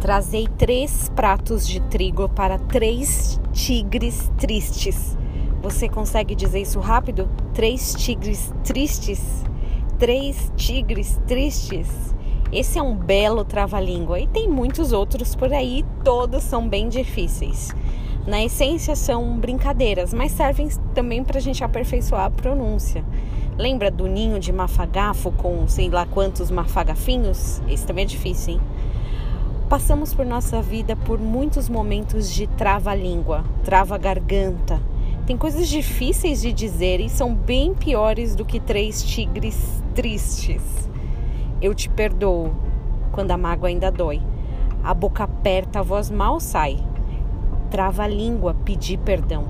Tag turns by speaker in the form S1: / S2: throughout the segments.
S1: Trazei três pratos de trigo para três tigres tristes. Você consegue dizer isso rápido? Três tigres tristes. Três tigres tristes. Esse é um belo trava-língua e tem muitos outros por aí, todos são bem difíceis. Na essência são brincadeiras, mas servem também para a gente aperfeiçoar a pronúncia. Lembra do ninho de mafagafo com sei lá quantos mafagafinhos? Esse também é difícil, hein? Passamos por nossa vida por muitos momentos de trava-língua, trava-garganta. Tem coisas difíceis de dizer e são bem piores do que três tigres tristes. Eu te perdoo quando a mágoa ainda dói. A boca aperta, a voz mal sai. Trava-língua, pedir perdão.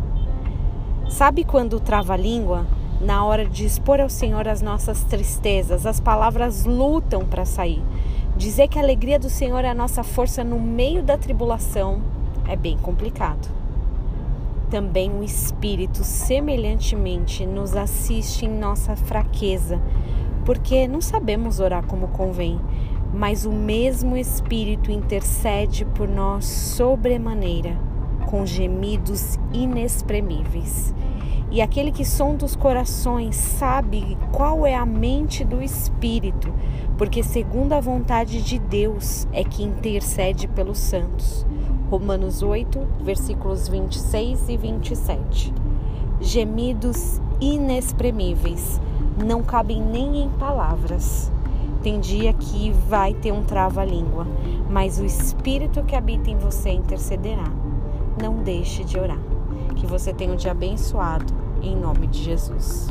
S1: Sabe quando trava-língua? Na hora de expor ao Senhor as nossas tristezas, as palavras lutam para sair. Dizer que a alegria do Senhor é a nossa força no meio da tribulação é bem complicado. Também o Espírito, semelhantemente, nos assiste em nossa fraqueza, porque não sabemos orar como convém, mas o mesmo Espírito intercede por nós sobremaneira, com gemidos inexprimíveis. E aquele que sonda os corações sabe qual é a mente do Espírito, porque segundo a vontade de Deus é que intercede pelos santos. Romanos 8, versículos 26 e 27. Gemidos inexprimíveis, não cabem nem em palavras. Tem dia que vai ter um trava-língua, mas o Espírito que habita em você intercederá. Não deixe de orar. Que você tenha um dia abençoado, em nome de Jesus.